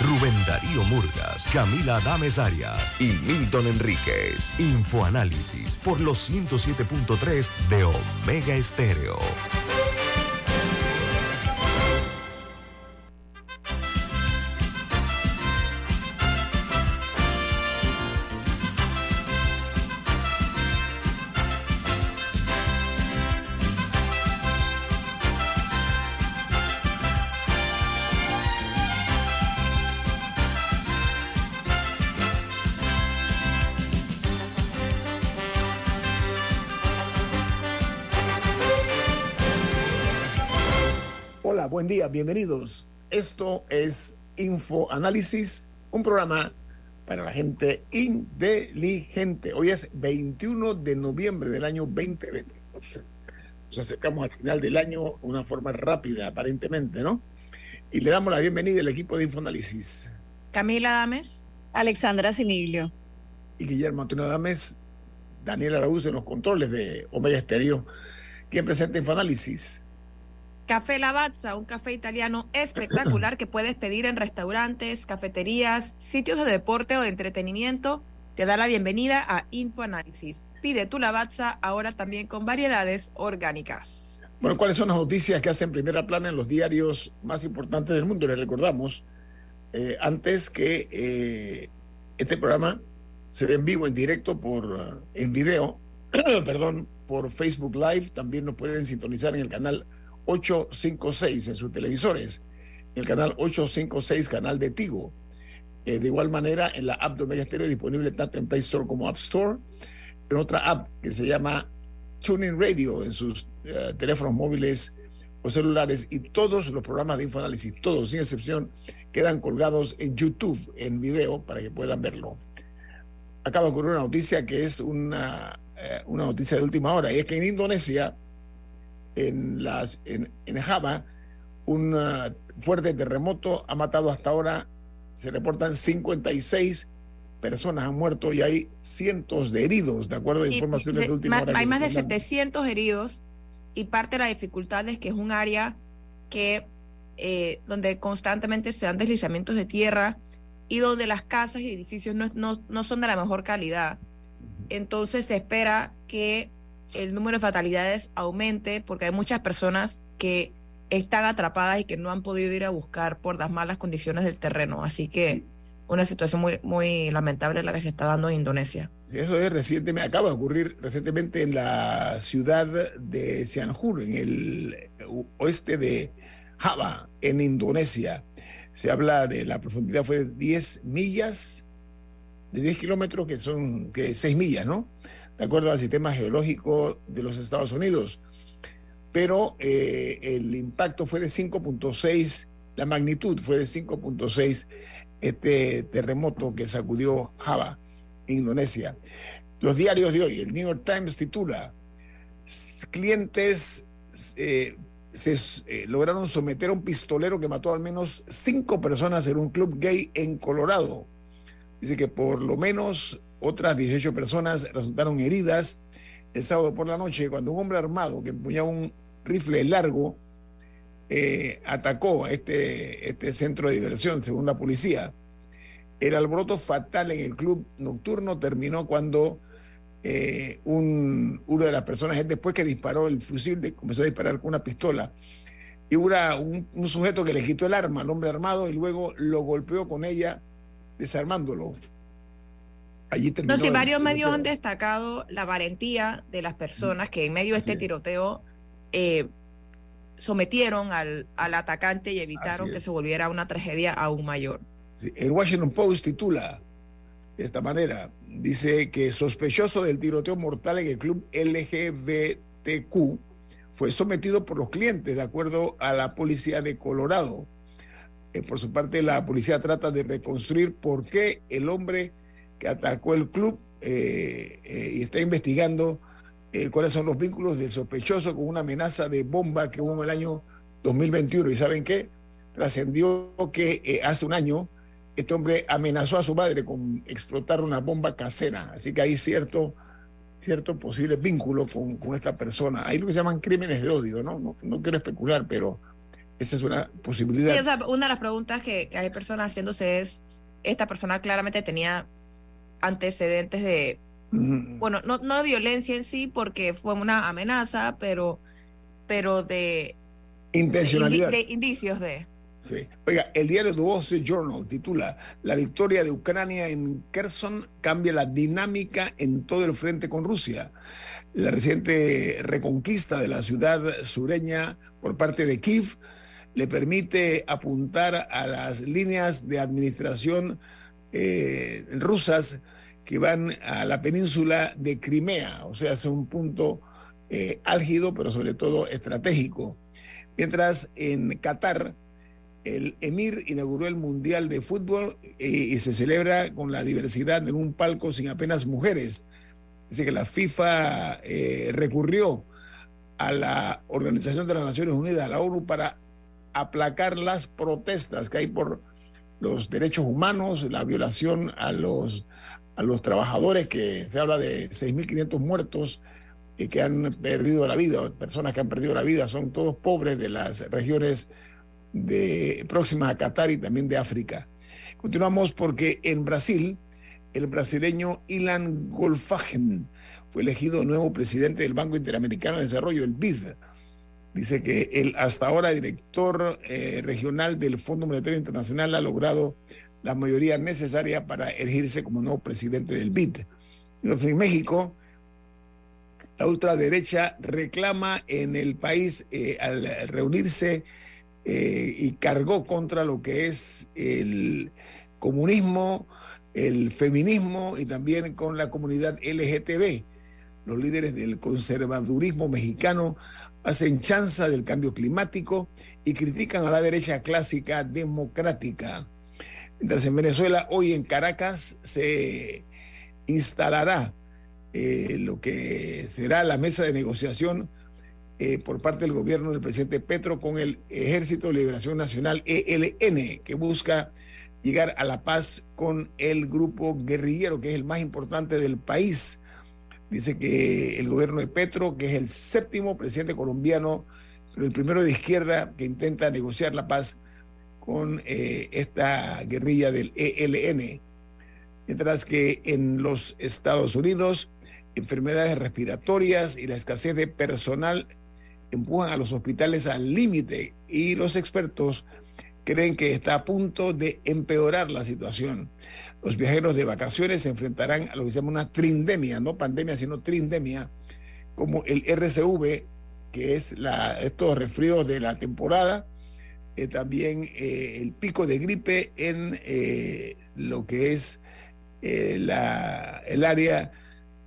Rubén Darío Murgas, Camila Adames Arias y Milton Enríquez. Infoanálisis por los 107.3 de Omega Estéreo. Día, bienvenidos. Esto es Info Análisis, un programa para la gente inteligente. Hoy es 21 de noviembre del año 2020. Nos acercamos al final del año de una forma rápida, aparentemente, ¿no? Y le damos la bienvenida al equipo de Infoanálisis. Camila Dames. Alexandra Siniglio. Y Guillermo Antonio Dames, Daniel Araúz en los controles de Omega Estéreo. ¿Quién presenta Infoanálisis? Café Lavazza, un café italiano espectacular que puedes pedir en restaurantes, cafeterías, sitios de deporte o de entretenimiento. Te da la bienvenida a InfoAnálisis. Pide tu Lavazza ahora también con variedades orgánicas. Bueno, ¿cuáles son las noticias que hacen primera plana en los diarios más importantes del mundo? Les recordamos, eh, antes que eh, este programa se ve en vivo, en directo, por, en video, perdón, por Facebook Live. También nos pueden sintonizar en el canal 856 en sus televisores, el canal 856, canal de Tigo. Eh, de igual manera, en la app de Omega disponible tanto en Play Store como App Store, en otra app que se llama Tuning Radio en sus eh, teléfonos móviles o celulares y todos los programas de infoanálisis, todos sin excepción, quedan colgados en YouTube en video para que puedan verlo. Acaba de ocurrir una noticia que es una, eh, una noticia de última hora y es que en Indonesia en, las, en, en Java, un uh, fuerte terremoto ha matado hasta ahora, se reportan 56 personas han muerto y hay cientos de heridos, de acuerdo a informaciones de, de última hora. Hay más de 700 heridos y parte de la dificultad es que es un área que eh, donde constantemente se dan deslizamientos de tierra y donde las casas y edificios no, no, no son de la mejor calidad. Entonces se espera que el número de fatalidades aumente porque hay muchas personas que están atrapadas y que no han podido ir a buscar por las malas condiciones del terreno. Así que una situación muy, muy lamentable la que se está dando en Indonesia. Eso es recientemente, acaba de ocurrir recientemente en la ciudad de Sihanoukville, en el oeste de Java, en Indonesia. Se habla de la profundidad fue de 10 millas, de 10 kilómetros, que son que 6 millas, ¿no? De acuerdo al sistema geológico de los Estados Unidos. Pero eh, el impacto fue de 5.6, la magnitud fue de 5.6 este terremoto que sacudió Java, Indonesia. Los diarios de hoy, el New York Times titula, clientes eh, se eh, lograron someter a un pistolero que mató al menos cinco personas en un club gay en Colorado. Dice que por lo menos otras 18 personas resultaron heridas el sábado por la noche cuando un hombre armado que empuñaba un rifle largo eh, atacó este, este centro de diversión, según la policía. El alboroto fatal en el club nocturno terminó cuando eh, un, una de las personas, después que disparó el fusil, comenzó a disparar con una pistola. Y hubo un, un sujeto que le quitó el arma al hombre armado y luego lo golpeó con ella, desarmándolo. Allí no, varios medios han destacado la valentía de las personas que en medio de este tiroteo eh, sometieron al, al, atacante y evitaron que se volviera una tragedia aún mayor. Sí. El Washington Post titula de esta manera, dice que sospechoso del tiroteo mortal en el club LGBTQ fue sometido por los clientes, de acuerdo a la policía de Colorado. Eh, por su parte, la policía trata de reconstruir por qué el hombre que atacó el club eh, eh, y está investigando eh, cuáles son los vínculos del sospechoso con una amenaza de bomba que hubo en el año 2021. ¿Y saben qué? Trascendió que eh, hace un año este hombre amenazó a su madre con explotar una bomba casera. Así que hay cierto, cierto posible vínculo con, con esta persona. Hay lo que se llaman crímenes de odio, ¿no? No, no quiero especular, pero esa es una posibilidad. Sí, o sea, una de las preguntas que, que hay personas haciéndose es, esta persona claramente tenía antecedentes de bueno, no, no de violencia en sí, porque fue una amenaza, pero, pero de intencionalidad. De, indicios de. Sí. Oiga, el diario The Wall Street Journal titula La victoria de Ucrania en Kherson cambia la dinámica en todo el frente con Rusia. La reciente reconquista de la ciudad sureña por parte de Kiev le permite apuntar a las líneas de administración eh, rusas que van a la península de Crimea, o sea, es un punto eh, álgido, pero sobre todo estratégico. Mientras en Qatar, el emir inauguró el Mundial de Fútbol eh, y se celebra con la diversidad en un palco sin apenas mujeres. Dice que la FIFA eh, recurrió a la Organización de las Naciones Unidas, a la ONU, para aplacar las protestas que hay por los derechos humanos, la violación a los, a los trabajadores, que se habla de 6.500 muertos y que han perdido la vida, personas que han perdido la vida, son todos pobres de las regiones de, próximas a Qatar y también de África. Continuamos porque en Brasil, el brasileño Ilan Golfagen fue elegido nuevo presidente del Banco Interamericano de Desarrollo, el BID. Dice que el hasta ahora director eh, regional del Fondo Monetario Internacional ha logrado la mayoría necesaria para elegirse como nuevo presidente del BID. Entonces, en México, la ultraderecha reclama en el país eh, al reunirse eh, y cargó contra lo que es el comunismo, el feminismo y también con la comunidad LGTB. Los líderes del conservadurismo mexicano hacen chanza del cambio climático y critican a la derecha clásica democrática. Mientras en Venezuela, hoy en Caracas, se instalará eh, lo que será la mesa de negociación eh, por parte del gobierno del presidente Petro con el Ejército de Liberación Nacional, ELN, que busca llegar a la paz con el grupo guerrillero, que es el más importante del país. Dice que el gobierno de Petro, que es el séptimo presidente colombiano, pero el primero de izquierda que intenta negociar la paz con eh, esta guerrilla del ELN. Mientras que en los Estados Unidos, enfermedades respiratorias y la escasez de personal empujan a los hospitales al límite y los expertos creen que está a punto de empeorar la situación. Los viajeros de vacaciones se enfrentarán a lo que se llama una trindemia, no pandemia, sino trindemia, como el RCV, que es la, estos resfríos de la temporada, eh, también eh, el pico de gripe en eh, lo que es la, el área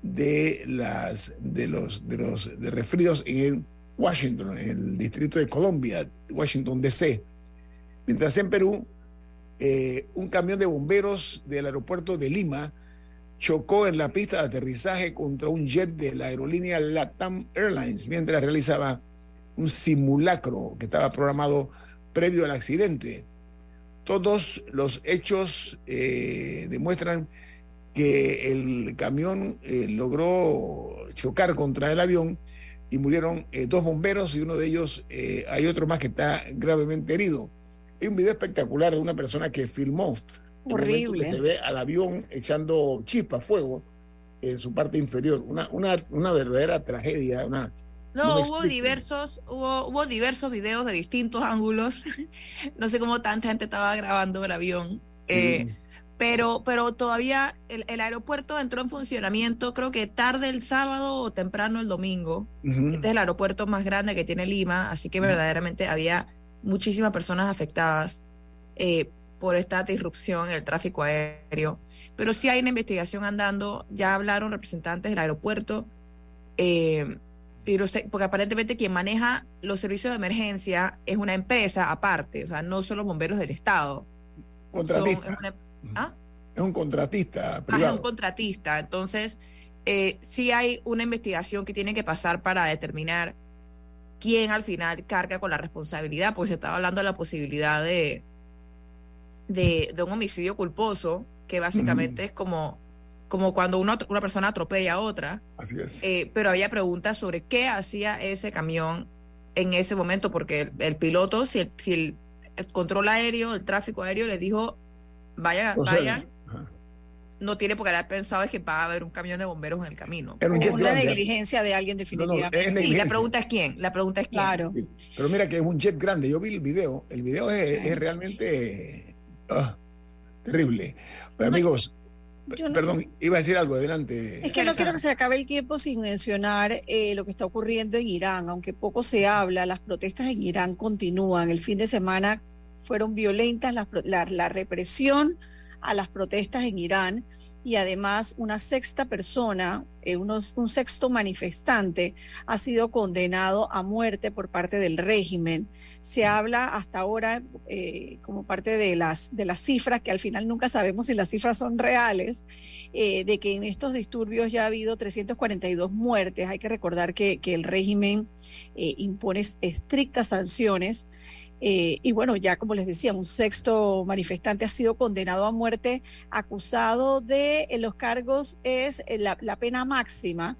de las de los de los de resfríos en Washington, en el distrito de Columbia, Washington DC. Mientras en Perú, un camión de bomberos del aeropuerto de Lima chocó en la pista de aterrizaje contra un jet de la aerolínea Latam Airlines mientras realizaba un simulacro que estaba programado previo al accidente. Todos los hechos eh, demuestran que el camión eh, logró chocar contra el avión y murieron eh, dos bomberos y uno de ellos, hay otro más que está gravemente herido. Hay un video espectacular de una persona que filmó. Horrible. Que se ve al avión echando chispa, fuego en su parte inferior. Una, una, una verdadera tragedia, una, no, hubo diversos, hubo, hubo diversos videos de distintos ángulos. no sé cómo tanta gente estaba grabando el avión. Eh, pero, pero todavía el, aeropuerto entró en funcionamiento, creo que tarde el sábado o temprano el domingo. Este es el aeropuerto más grande que tiene Lima, así que verdaderamente había muchísimas personas afectadas eh, por esta disrupción en el tráfico aéreo. Pero sí hay una investigación andando, ya hablaron representantes del aeropuerto. Eh, porque aparentemente quien maneja los servicios de emergencia es una empresa aparte, o sea, no son los bomberos del Estado. Contratista. ¿Ah? es, un contratista privado. Ah, es un contratista. Entonces, eh, sí hay una investigación que tiene que pasar para determinar quién al final carga con la responsabilidad, porque se estaba hablando de la posibilidad de, de, un homicidio culposo, que básicamente es como, como cuando uno, una persona atropella a otra. Así es. Eh, pero había preguntas sobre qué hacía ese camión en ese momento, porque el, piloto, si el, si el, control aéreo, el tráfico aéreo le dijo, vaya, vaya, no tiene porque haber pensado que va a haber un camión de bomberos en el camino. Era una negligencia de alguien definitivamente. la pregunta es quién, la pregunta es quién. Claro. Pero mira que es un jet grande, yo vi el video, el video es, realmente ah, terrible. amigos, Perdón, iba a decir algo, adelante. Es que no quiero que se acabe el tiempo sin mencionar eh, lo que está ocurriendo en Irán, aunque poco se habla, las protestas en Irán continúan. El fin de semana fueron violentas, la, la represión a las protestas en Irán y además una sexta persona, eh, un sexto manifestante ha sido condenado a muerte por parte del régimen. Se habla hasta ahora eh, como parte de las, de las cifras, que al final nunca sabemos si las cifras son reales, eh, de que en estos disturbios ya ha habido 342 muertes. Hay que recordar que, que el régimen impone estrictas sanciones eh, y bueno, ya como les decía, un sexto manifestante ha sido condenado a muerte, acusado de eh, los cargos, es eh, la, pena máxima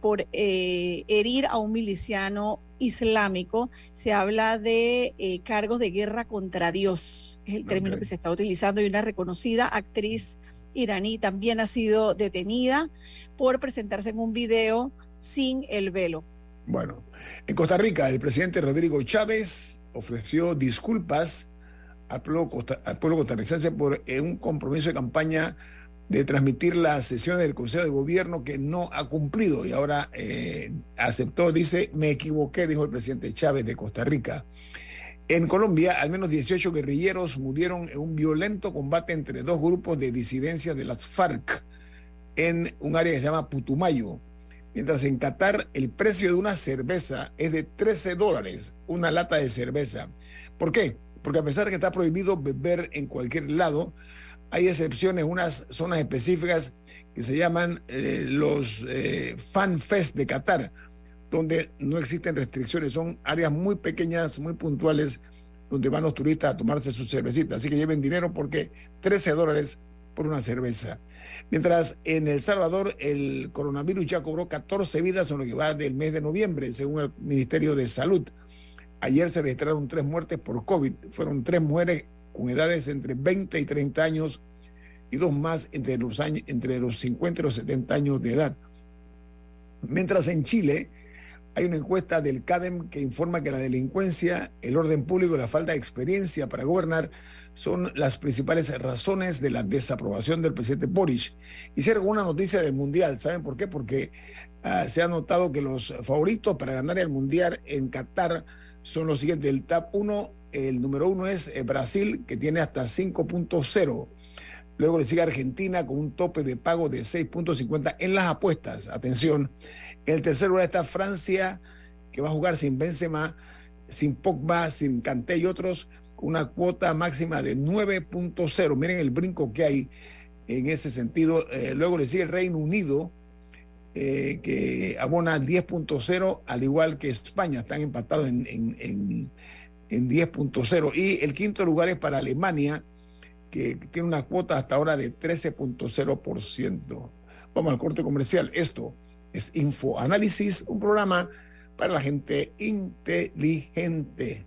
por herir a un miliciano islámico. Se habla de cargos de guerra contra Dios, es el término que se está utilizando, y una reconocida actriz iraní también ha sido detenida por presentarse en un video sin el velo. Bueno, en Costa Rica, el presidente Rodrigo Chávez ofreció disculpas al pueblo, costarricense por eh, un compromiso de campaña de transmitir las sesiones del Consejo de Gobierno que no ha cumplido y ahora eh, aceptó, dice, me equivoqué, dijo el presidente Chávez de Costa Rica. En Colombia, al menos 18 guerrilleros murieron en un violento combate entre dos grupos de disidencia de las FARC en un área que se llama Putumayo. Mientras en Qatar el precio de una cerveza es de 13 dólares, una lata de cerveza. ¿Por qué? Porque a pesar de que está prohibido beber en cualquier lado, hay excepciones, unas zonas específicas que se llaman eh, los eh, Fan Fest de Qatar, donde no existen restricciones, son áreas muy pequeñas, muy puntuales, donde van los turistas a tomarse su cervecita. Así que lleven dinero porque 13 dólares por una cerveza. Mientras en El Salvador el coronavirus ya cobró 14 vidas en lo que va del mes de noviembre, según el Ministerio de Salud. Ayer se registraron tres muertes por COVID. Fueron tres mujeres con edades entre 20 y 30 años y dos más entre los, años, entre los 50 y los 70 años de edad. Mientras en Chile hay una encuesta del CADEM que informa que la delincuencia, el orden público y la falta de experiencia para gobernar son las principales razones de la desaprobación del presidente Boris. Hicieron una noticia del Mundial, ¿saben por qué? Porque ah, se ha notado que los favoritos para ganar el Mundial en Qatar son los siguientes. El TAP 1, el número uno es eh, Brasil, que tiene hasta 5.0. Luego le sigue Argentina con un tope de pago de 6.50 en las apuestas. Atención. En el tercer lugar está Francia, que va a jugar sin Benzema, sin Pogba, sin Kanté y otros una cuota máxima de 9.0. Miren el brinco que hay en ese sentido. Eh, luego le sigue el Reino Unido, eh, que abona 10.0, al igual que España, están empatados en, en, en, 10.0. Y el quinto lugar es para Alemania, que tiene una cuota hasta ahora de 13.0%. Vamos al corte comercial. Esto es Info Análisis, un programa para la gente inteligente.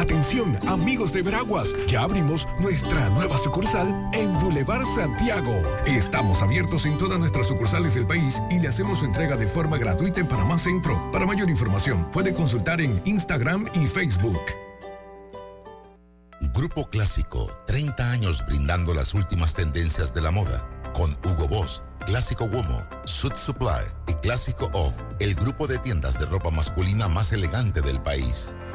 Atención, amigos de Veraguas, ya abrimos nuestra nueva sucursal en Boulevard Santiago. Estamos abiertos en todas nuestras sucursales del país y le hacemos su entrega de forma gratuita en Panamá Centro. Para mayor información, puede consultar en Instagram y Facebook. Grupo Clásico, 30 años brindando las últimas tendencias de la moda. Con Hugo Boss, Clásico Womo, Suit Supply y Clásico Off, el grupo de tiendas de ropa masculina más elegante del país.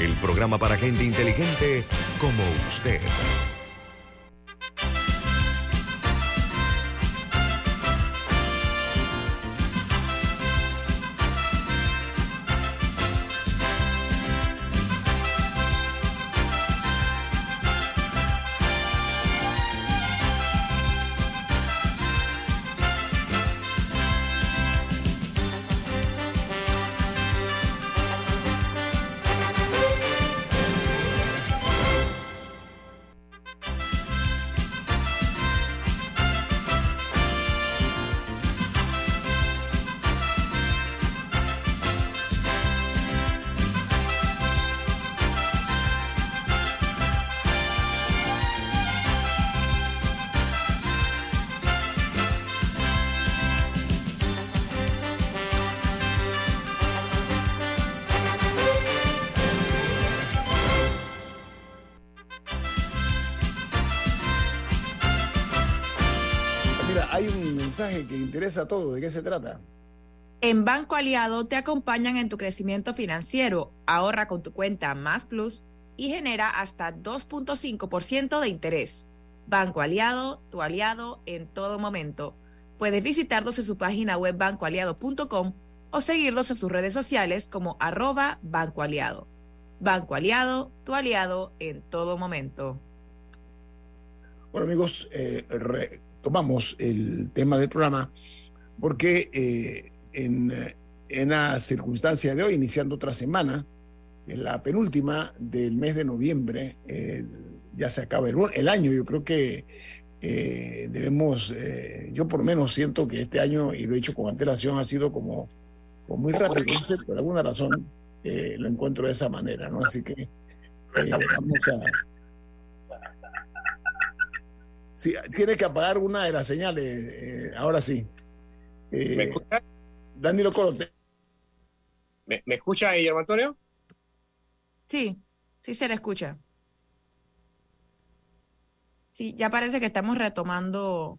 el programa para gente inteligente como usted. Mensaje que interesa a todos. ¿De qué se trata? En Banco Aliado te acompañan en tu crecimiento financiero. Ahorra con tu cuenta Más Plus y genera hasta 2.5% de interés. Banco Aliado, tu aliado en todo momento. Puedes visitarlos en su página web bancoaliado.com o seguirlos en sus redes sociales como arroba Banco Aliado. Banco Aliado, tu aliado en todo momento. Bueno, amigos, eh, tomamos el tema del programa porque eh, en, en la circunstancia de hoy, iniciando otra semana, en la penúltima del mes de noviembre, eh, ya se acaba el, el, año. Yo creo que eh, debemos, eh, yo por lo menos siento que este año, y lo he dicho con antelación, ha sido como, como muy rápido, por alguna razón eh, lo encuentro de esa manera, ¿no? Así que vamos a... Sí, tiene que apagar una de las señales, ahora sí. ¿Me escucha? Danilo Corote. ¿Me, ¿Me escucha, Guillermo Antonio? Sí, sí se le escucha. Sí, ya parece que estamos retomando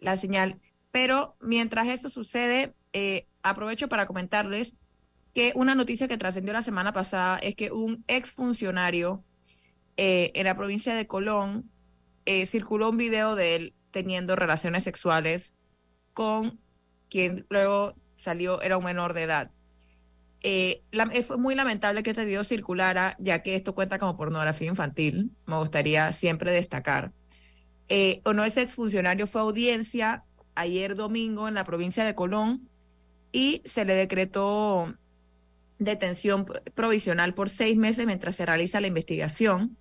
la señal. Pero mientras eso sucede, eh, aprovecho para comentarles que una noticia que trascendió la semana pasada es que un exfuncionario eh, en la provincia de Colón eh, circuló un video de él teniendo relaciones sexuales con quien luego salió, era un menor de edad. Eh, la, fue muy lamentable que este video circulara, ya que esto cuenta como pornografía infantil. Me gustaría siempre destacar. Eh, o no, ese exfuncionario fue audiencia ayer domingo en la provincia de Colón y se le decretó detención provisional por seis meses mientras se realiza la investigación.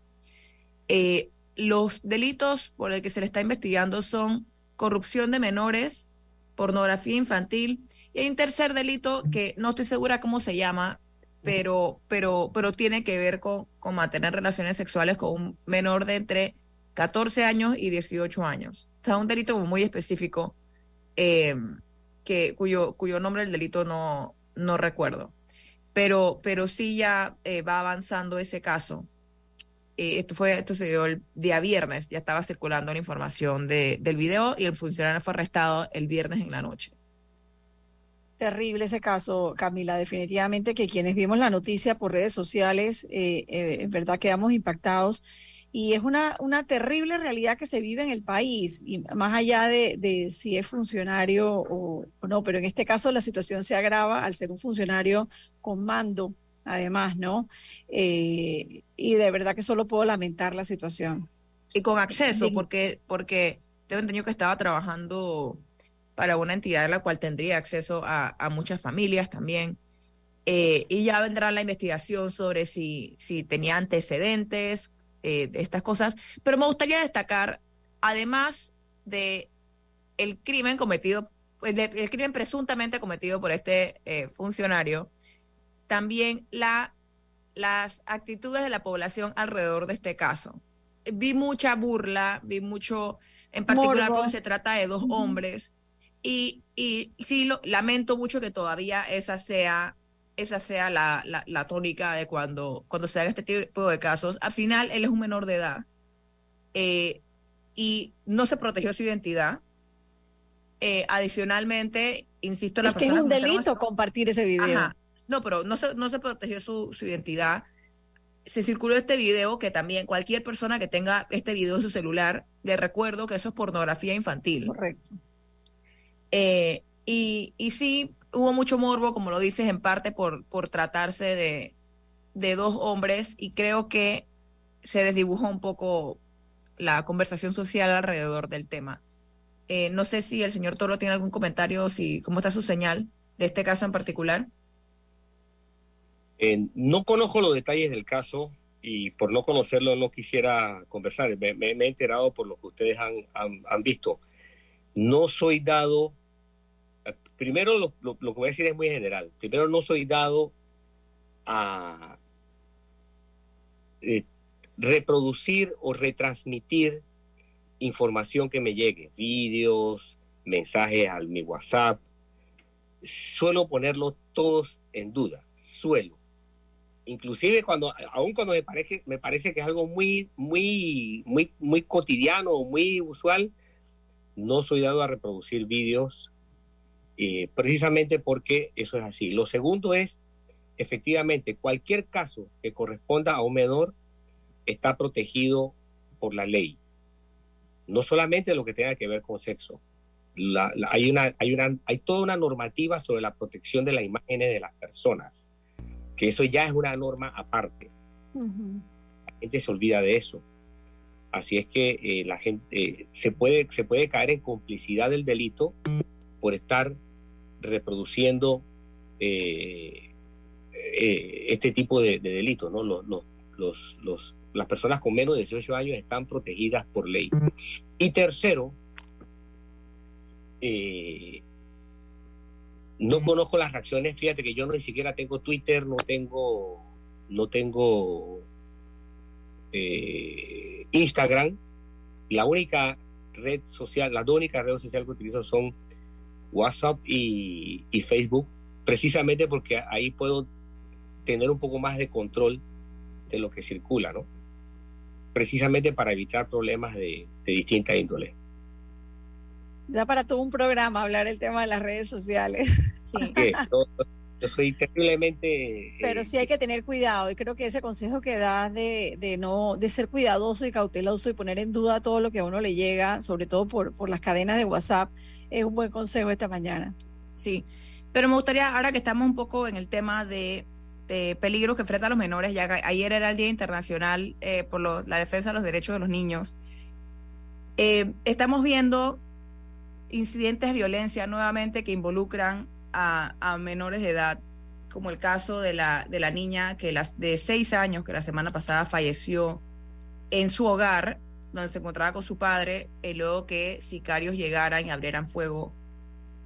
Eh, los delitos por el que se le está investigando son corrupción de menores, pornografía infantil y hay un tercer delito que no estoy segura cómo se llama, pero, pero, pero tiene que ver con, con mantener relaciones sexuales con un menor de entre 14 años y 18 años. O sea, un delito muy específico eh, que, cuyo, cuyo nombre del delito no, no recuerdo. Pero, pero sí ya eh, va avanzando ese caso. Eh, esto, fue, esto se dio el día viernes, ya estaba circulando la información de, del video y el funcionario fue arrestado el viernes en la noche. Terrible ese caso, Camila. Definitivamente que quienes vimos la noticia por redes sociales, eh, eh, en verdad quedamos impactados. Y es una, una terrible realidad que se vive en el país, y más allá de, de si es funcionario o, o, no, pero en este caso la situación se agrava al ser un funcionario con mando además, ¿no? Eh, y de verdad que solo puedo lamentar la situación. Y con acceso, porque, porque tengo entendido que estaba trabajando para una entidad en la cual tendría acceso a, muchas familias también. Eh, y ya vendrá la investigación sobre si, si tenía antecedentes, eh, de estas cosas. Pero me gustaría destacar, además de el crimen cometido, el, crimen presuntamente cometido por este eh, funcionario, también la, las actitudes de la población alrededor de este caso. Vi mucha burla, vi mucho, en particular porque se trata de dos hombres, y, y sí lo, lamento mucho que todavía esa sea esa sea la, la, tónica de cuando, cuando se haga este tipo de casos. Al final, él es un menor de edad eh, y no se protegió su identidad. Eh, adicionalmente, insisto, la es que es un delito compartir ese video. No, pero no se, no se protegió su, su identidad. Se circuló este video que también cualquier persona que tenga este video en su celular, le recuerdo que eso es pornografía infantil. Correcto. Eh, y, y sí, hubo mucho morbo, como lo dices, en parte por, por tratarse de, de dos hombres y creo que se desdibujó un poco la conversación social alrededor del tema. Eh, no sé si el señor Toro tiene algún comentario, si cómo está su señal de este caso en particular. Eh, no conozco los detalles del caso y por no conocerlo no quisiera conversar. Me, he enterado por lo que ustedes han, visto. No soy dado primero lo, que voy a decir es muy general. Primero no soy dado a eh, reproducir o retransmitir información que me llegue, vídeos, mensajes al mi WhatsApp. Suelo ponerlos todos en duda, suelo. Inclusive cuando, aun cuando me parece, me parece que es algo muy, muy, muy, muy cotidiano, muy usual, no soy dado a reproducir vídeos eh, precisamente porque eso es así. Lo segundo es, efectivamente, cualquier caso que corresponda a un menor está protegido por la ley. No solamente lo que tenga que ver con sexo. hay, una, hay, una, hay toda una normativa sobre la protección de las imágenes de las personas, que eso ya es una norma aparte. La gente se olvida de eso. Así es que eh, la gente eh, se, puede, se puede caer en complicidad del delito por estar reproduciendo eh, este tipo de, delitos. ¿no? Los, los, los, las personas con menos de 18 años están protegidas por ley. Y tercero, eh, no conozco las reacciones, fíjate que yo no ni siquiera tengo Twitter, no tengo, no tengo Instagram. La única red social, la única red social que utilizo son WhatsApp y, Facebook, precisamente porque ahí puedo tener un poco más de control de lo que circula, ¿no? Precisamente para evitar problemas de, de distinta índole. Da para todo un programa hablar el tema de las redes sociales. Sí. Yo, soy terriblemente... Pero sí hay que tener cuidado y creo que ese consejo que das de, de, no, de ser cuidadoso y cauteloso y poner en duda todo lo que a uno le llega, sobre todo por, por las cadenas de WhatsApp, es un buen consejo esta mañana. Sí, pero me gustaría, ahora que estamos un poco en el tema de, peligros que enfrentan los menores, ya ayer era el Día Internacional eh, por la defensa de los derechos de los niños, eh, estamos viendo incidentes de violencia nuevamente que involucran a, menores de edad, como el caso de la, de la niña que las, de seis años que la semana pasada falleció en su hogar donde se encontraba con su padre, y eh, luego que sicarios llegaran y abrieran fuego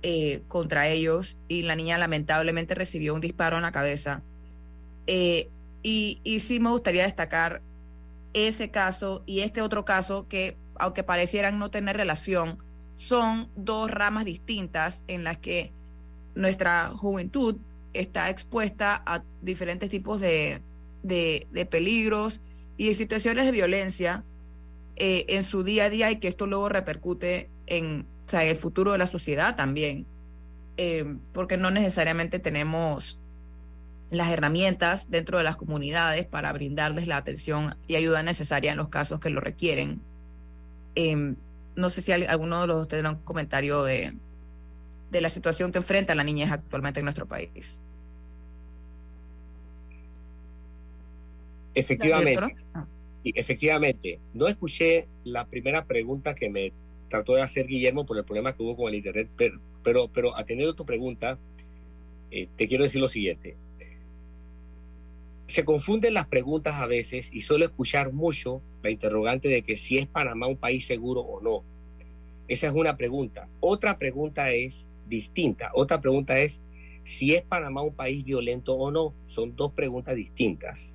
eh, contra ellos y la niña lamentablemente recibió un disparo en la cabeza. Eh, y, y sí me gustaría destacar ese caso y este otro caso que, aunque parecieran no tener relación, son dos ramas distintas en las que nuestra juventud está expuesta a diferentes tipos de, de, de peligros y situaciones de violencia eh, en su día a día y que esto luego repercute en, el futuro de la sociedad también, eh, porque no necesariamente tenemos las herramientas dentro de las comunidades para brindarles la atención y ayuda necesaria en los casos que lo requieren. Em, no sé si alguno de los tendrá un comentario de, de la situación que enfrenta la niñez actualmente en nuestro país. Efectivamente. efectivamente. No escuché la primera pregunta que me trató de hacer Guillermo por el problema que hubo con el Internet, pero, pero, pero atendiendo tu pregunta, eh, te quiero decir lo siguiente. Se confunden las preguntas a veces y suelo escuchar mucho la interrogante de que si es Panamá un país seguro o no. Esa es una pregunta. Otra pregunta es distinta. Otra pregunta es si es Panamá un país violento o no. Son dos preguntas distintas.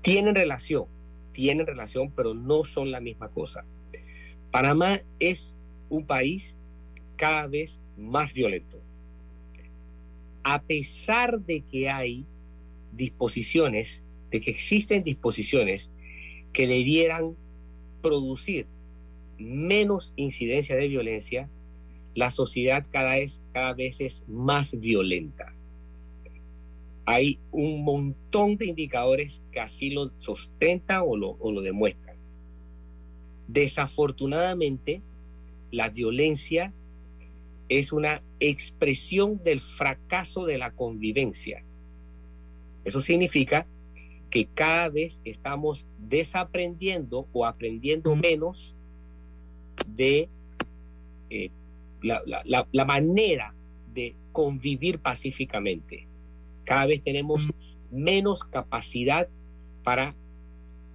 Tienen relación, tienen relación, pero no son la misma cosa. Panamá es un país cada vez más violento. A pesar de que hay disposiciones, de que existen disposiciones que debieran producir menos incidencia de violencia, la sociedad cada vez, cada vez es más violenta. Hay un montón de indicadores que así lo sustentan o lo, o lo demuestran. Desafortunadamente, la violencia es una expresión del fracaso de la convivencia. Eso significa que cada vez estamos desaprendiendo o aprendiendo menos de eh, la, manera de convivir pacíficamente. Cada vez tenemos menos capacidad para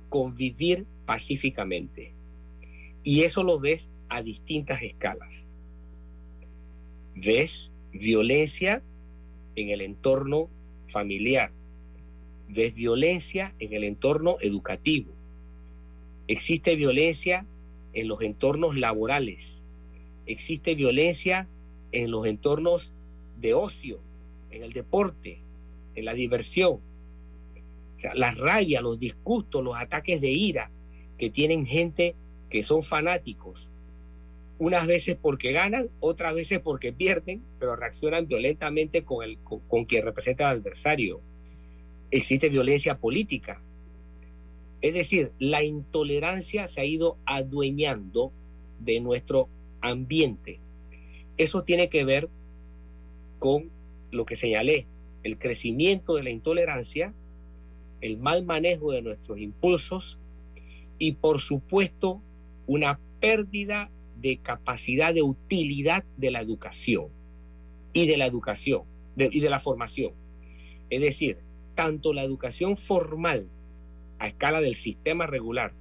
convivir pacíficamente. Y eso lo ves a distintas escalas. Ves violencia en el entorno familiar, ves violencia en el entorno educativo, existe violencia en los entornos laborales, existe violencia en los entornos de ocio, en el deporte, en la diversión. O sea, la rabia, los disgustos, los ataques de ira que tienen gente que son fanáticos, unas veces porque ganan, otras veces porque pierden, pero reaccionan violentamente con, el, con, quien representa al adversario. Existe violencia política. Es decir, la intolerancia se ha ido adueñando de nuestro ambiente. Eso tiene que ver con lo que señalé, el crecimiento de la intolerancia, el mal manejo de nuestros impulsos y por supuesto una pérdida de capacidad de utilidad de la educación y de la educación y de la formación. Es decir, tanto la educación formal a escala del sistema regular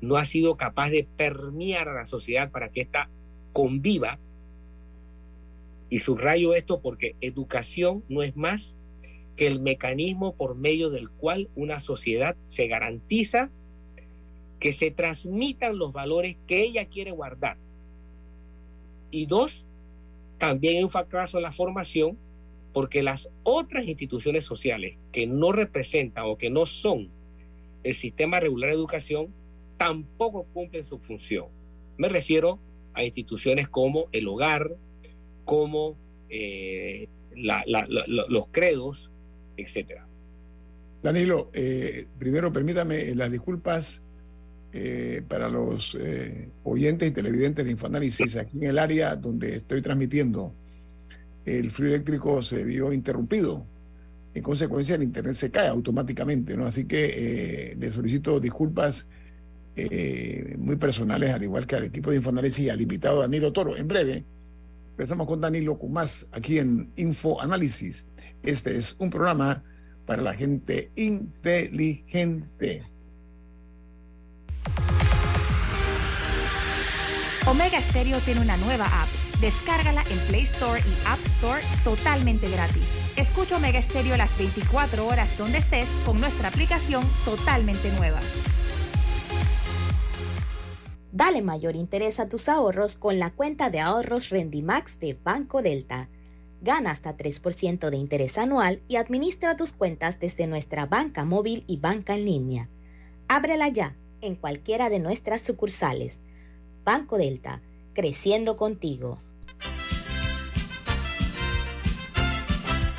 no ha sido capaz de permear a la sociedad para que ésta conviva. Y subrayo esto porque educación no es más que el mecanismo por medio del cual una sociedad se garantiza que se transmitan los valores que ella quiere guardar. Y dos, también hay un fracaso en la formación porque las otras instituciones sociales que no representan o que no son el sistema regular de educación tampoco cumplen su función. Me refiero a instituciones como el hogar, como eh, los credos, etcétera. Danilo, eh, primero permítame las disculpas eh, para los oyentes y televidentes de Infoanálisis, aquí en el área donde estoy transmitiendo, el fluido eléctrico se vio interrumpido. En consecuencia, el Internet se cae automáticamente, ¿no? Así que eh, le solicito disculpas muy personales, al igual que al equipo de Infoanálisis y al invitado Danilo Toro. En breve, empezamos con Danilo Cumas aquí en Infoanálisis. Este es un programa para la gente inteligente. Omega Stereo tiene una nueva app. Descárgala en Play Store y App Store totalmente gratis. Escucha Omega Stereo las 24 horas donde estés con nuestra aplicación totalmente nueva. Dale mayor interés a tus ahorros con la cuenta de ahorros Rendimax de Banco Delta. Gana hasta 3% de interés anual y administra tus cuentas desde nuestra banca móvil y banca en línea. Ábrela ya en cualquiera de nuestras sucursales. Banco Delta, creciendo contigo.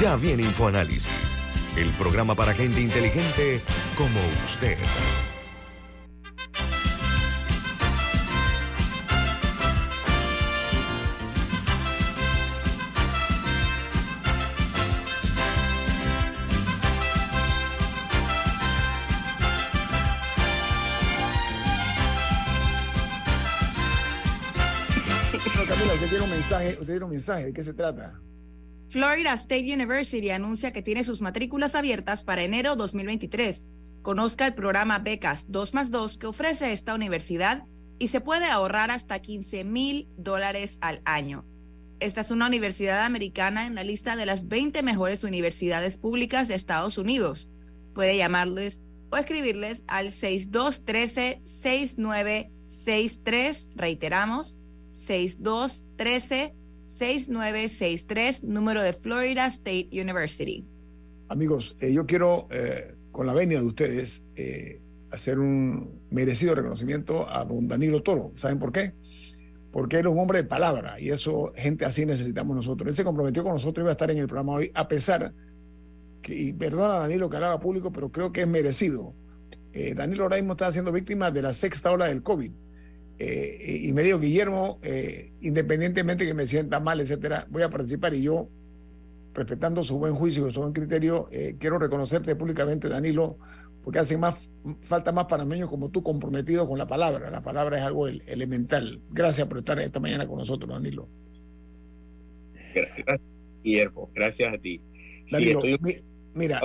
Ya viene InfoAnálisis, el programa para gente inteligente como usted. Camila, usted tiene un mensaje, usted tiene un mensaje, ¿de qué se trata? Florida State University anuncia que tiene sus matrículas abiertas para enero 2023. Conozca el programa Becas 2 más 2 que ofrece esta universidad y se puede ahorrar hasta 15 mil dólares al año. Esta es una universidad americana en la lista de las 20 mejores universidades públicas de Estados Unidos. Puede llamarles o escribirles al 6213-6963. Reiteramos, 6213-6963, número de Florida State University. Amigos, eh, yo quiero, eh, con la venia de ustedes, eh, hacer un merecido reconocimiento a don Danilo Toro. ¿Saben por qué? Porque él es un hombre de palabra y eso, gente así necesitamos nosotros. Él se comprometió con nosotros y iba a estar en el programa hoy, a pesar que, y perdona Danilo que hablaba público, pero creo que es merecido. Danilo ahora mismo está siendo víctima de la sexta ola del COVID. Eh, y me dijo, Guillermo, eh, independientemente que me sienta mal, etcétera, voy a participar y yo, respetando su buen juicio y su buen criterio, eh, quiero reconocerte públicamente, Danilo, porque hace más falta más panameños como tú comprometidos con la palabra. La palabra es algo elemental. Gracias por estar esta mañana con nosotros, Danilo. Gracias, Guillermo. Gracias a ti. Danilo, mira,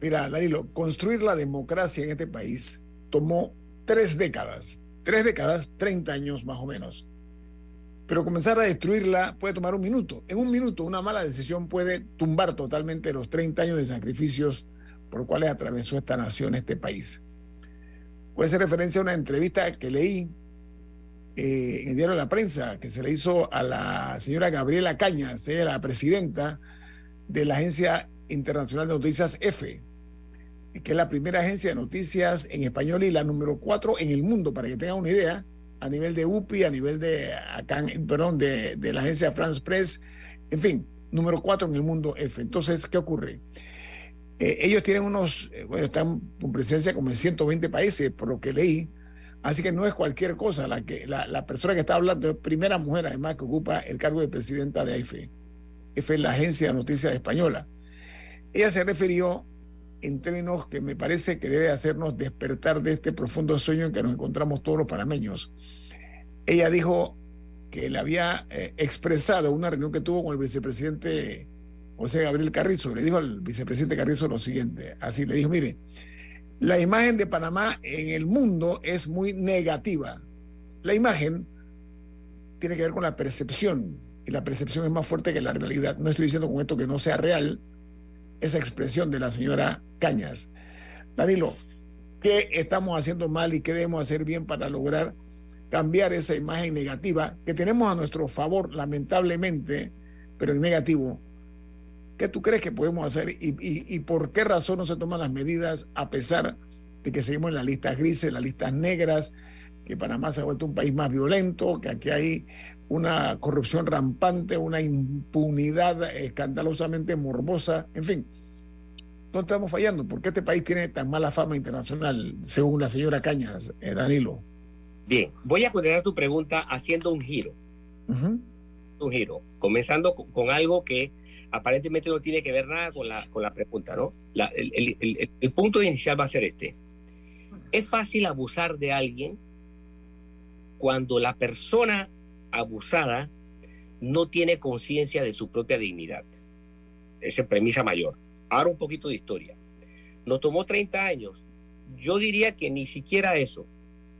mira, Danilo, construir la democracia en este país tomó tres décadas tres décadas, 30 años más o menos. Pero comenzar a destruirla puede tomar un minuto. En un minuto una mala decisión puede tumbar totalmente los 30 años de sacrificios por los cuales atravesó esta nación, este país. Puede ser referencia a una entrevista que leí eh, en el diario la prensa, que se le hizo a la señora Gabriela Cañas, ella la presidenta de la Agencia Internacional de Noticias EFE, que es la primera agencia de noticias en español y la número cuatro en el mundo, para que tengan una idea, a nivel de UPI, a nivel de, acá, perdón, de, de la agencia France Press, en fin, número cuatro en el mundo F. Entonces, ¿qué ocurre? Eh, ellos tienen unos, eh, bueno, están con presencia como en 120 países, por lo que leí, así que no es cualquier cosa. La, que, la, la persona que está hablando es primera mujer, además, que ocupa el cargo de presidenta de AFE. EFE es la agencia de noticias española. Ella se refirió en términos que me parece que debe hacernos despertar de este profundo sueño en que nos encontramos todos los panameños. Ella dijo que le había eh, expresado una reunión que tuvo con el vicepresidente José Gabriel Carrizo. Le dijo al vicepresidente Carrizo lo siguiente, así le dijo, mire, la imagen de Panamá en el mundo es muy negativa. La imagen tiene que ver con la percepción y la percepción es más fuerte que la realidad. No estoy diciendo con esto que no sea real, esa expresión de la señora Cañas. Danilo, ¿qué estamos haciendo mal y qué debemos hacer bien para lograr cambiar esa imagen negativa que tenemos a nuestro favor, lamentablemente, pero en negativo? ¿Qué tú crees que podemos hacer y, y por qué razón no se toman las medidas a pesar de que seguimos en las listas grises, las listas negras, que Panamá se ha vuelto un país más violento, que aquí hay una corrupción rampante, una impunidad escandalosamente morbosa, en fin. No estamos fallando. ¿Por qué este país tiene tan mala fama internacional, según la señora Cañas, eh, Danilo? Bien, voy a contestar tu pregunta haciendo un giro. Un giro, comenzando con, algo que aparentemente no tiene que ver nada con la, con la pregunta, ¿no? el, el, el punto inicial va a ser este. Es fácil abusar de alguien cuando la persona abusada no tiene conciencia de su propia dignidad. esa premisa mayor. Ahora un poquito de historia. Nos tomó 30 años. Yo diría que ni siquiera eso.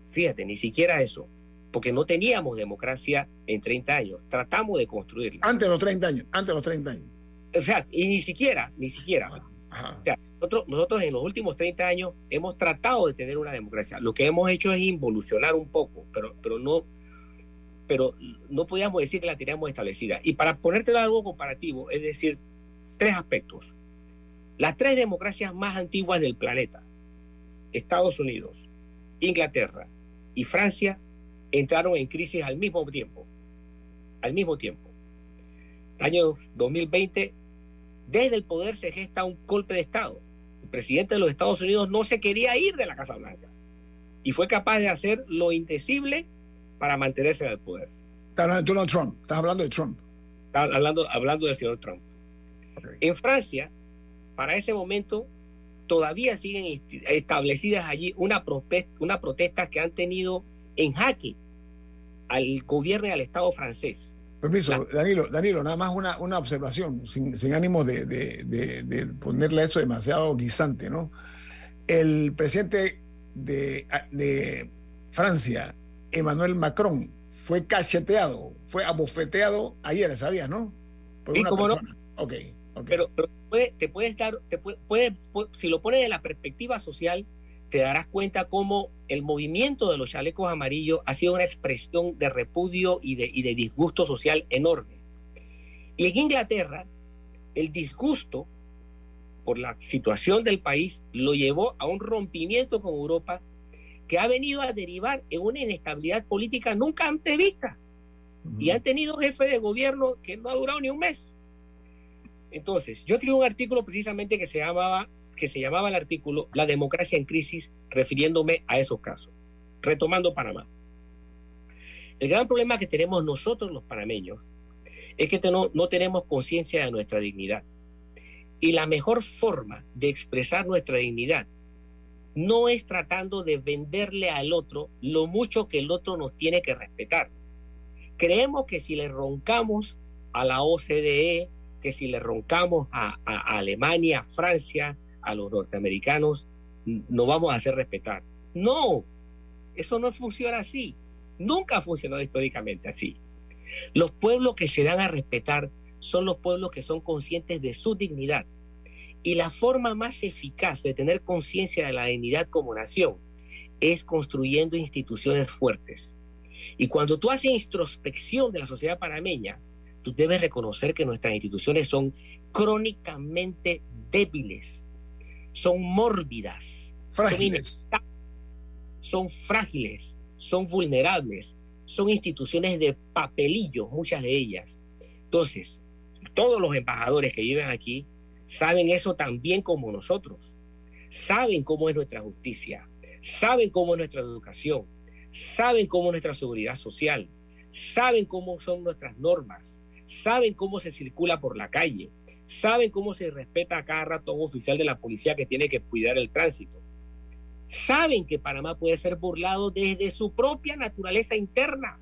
Fíjate, ni siquiera eso. Porque no teníamos democracia en 30 años. Tratamos de construirla. Antes de los 30 años, antes de los 30 años. O sea, y ni siquiera, ni siquiera. Ajá. O sea, nosotros, nosotros en los últimos 30 años hemos tratado de tener una democracia. Lo que hemos hecho es involucionar un poco, pero, pero no pero no podíamos decir que la teníamos establecida. Y para ponértelo algo comparativo, es decir, tres aspectos. Las tres democracias más antiguas del planeta, Estados Unidos, Inglaterra y Francia, entraron en crisis al mismo tiempo. Al mismo tiempo. Año 2020, desde el poder se gesta un golpe de Estado. El presidente de los Estados Unidos no se quería ir de la Casa Blanca y fue capaz de hacer lo indecible para mantenerse en el poder. Estás hablando de Donald Trump, estás hablando de Trump. Estás hablando, hablando del señor Trump. Okay. En Francia, para ese momento, todavía siguen establecidas allí una, una protesta que han tenido en jaque al gobierno y al Estado francés. Permiso, La... Danilo, Danilo, nada más una, una observación, sin, sin ánimo de, de, de, de, ponerle eso demasiado guisante, ¿no? El presidente de, de Francia, Emmanuel Macron, fue cacheteado, fue abofeteado ayer, ¿sabías, no? Por una persona. No? Ok, ok. Pero, pero puede, te puedes dar, te puede, puede, puede, si lo pones de la perspectiva social, te darás cuenta cómo el movimiento de los chalecos amarillos ha sido una expresión de repudio y de, y de disgusto social enorme. Y en Inglaterra, el disgusto por la situación del país lo llevó a un rompimiento con Europa que ha venido a derivar en una inestabilidad política nunca antes vista. Uh -huh. Y han tenido jefe de gobierno que no ha durado ni un mes. Entonces, yo escribí un artículo precisamente que se llamaba que se llamaba el artículo La democracia en crisis, refiriéndome a esos casos. Retomando Panamá. El gran problema que tenemos nosotros los panameños es que no, no tenemos conciencia de nuestra dignidad. Y la mejor forma de expresar nuestra dignidad no es tratando de venderle al otro lo mucho que el otro nos tiene que respetar. Creemos que si le roncamos a la OCDE, que si le roncamos a, Alemania, a Francia, a los norteamericanos, nos vamos a hacer respetar. No, eso no funciona así. Nunca ha funcionado históricamente así. Los pueblos que se dan a respetar son los pueblos que son conscientes de su dignidad. Y la forma más eficaz de tener conciencia de la dignidad como nación es construyendo instituciones fuertes. Y cuando tú haces introspección de la sociedad panameña, tú debes reconocer que nuestras instituciones son crónicamente débiles, son mórbidas, frágiles. Son, son frágiles, son vulnerables, son instituciones de papelillo, muchas de ellas. Entonces, todos los embajadores que viven aquí saben eso tan bien como nosotros. Saben cómo es nuestra justicia, saben cómo es nuestra educación, saben cómo es nuestra seguridad social, saben cómo son nuestras normas, saben cómo se circula por la calle, saben cómo se respeta a cada rato un oficial de la policía que tiene que cuidar el tránsito. Saben que Panamá puede ser burlado desde su propia naturaleza interna.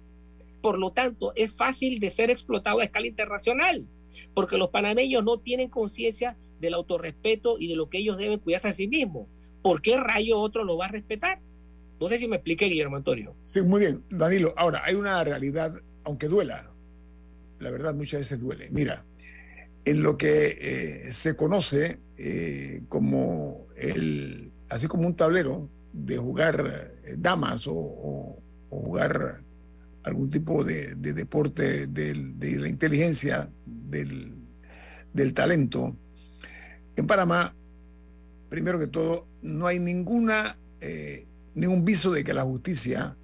Por lo tanto, es fácil de ser explotado a escala internacional, porque los panameños no tienen conciencia del autorrespeto y de lo que ellos deben cuidarse a sí mismos. ¿Por qué rayo otro lo va a respetar? No sé si me expliqué, Guillermo Antonio. Sí, muy bien. Danilo, ahora, hay una realidad, aunque duela, la verdad muchas veces duele. Mira, en lo que eh, se conoce eh, como el, así como un tablero de jugar eh, damas o, jugar algún tipo de, de deporte de, de, la inteligencia, del, del talento. En Panamá, primero que todo, no hay ninguna, ningún viso de que la justicia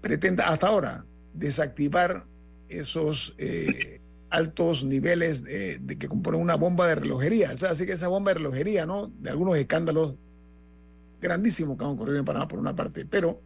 pretenda hasta ahora desactivar esos altos niveles de, de, que componen una bomba de relojería. O sea, así que esa bomba de relojería, ¿no? De algunos escándalos grandísimos que han ocurrido en Panamá por una parte, pero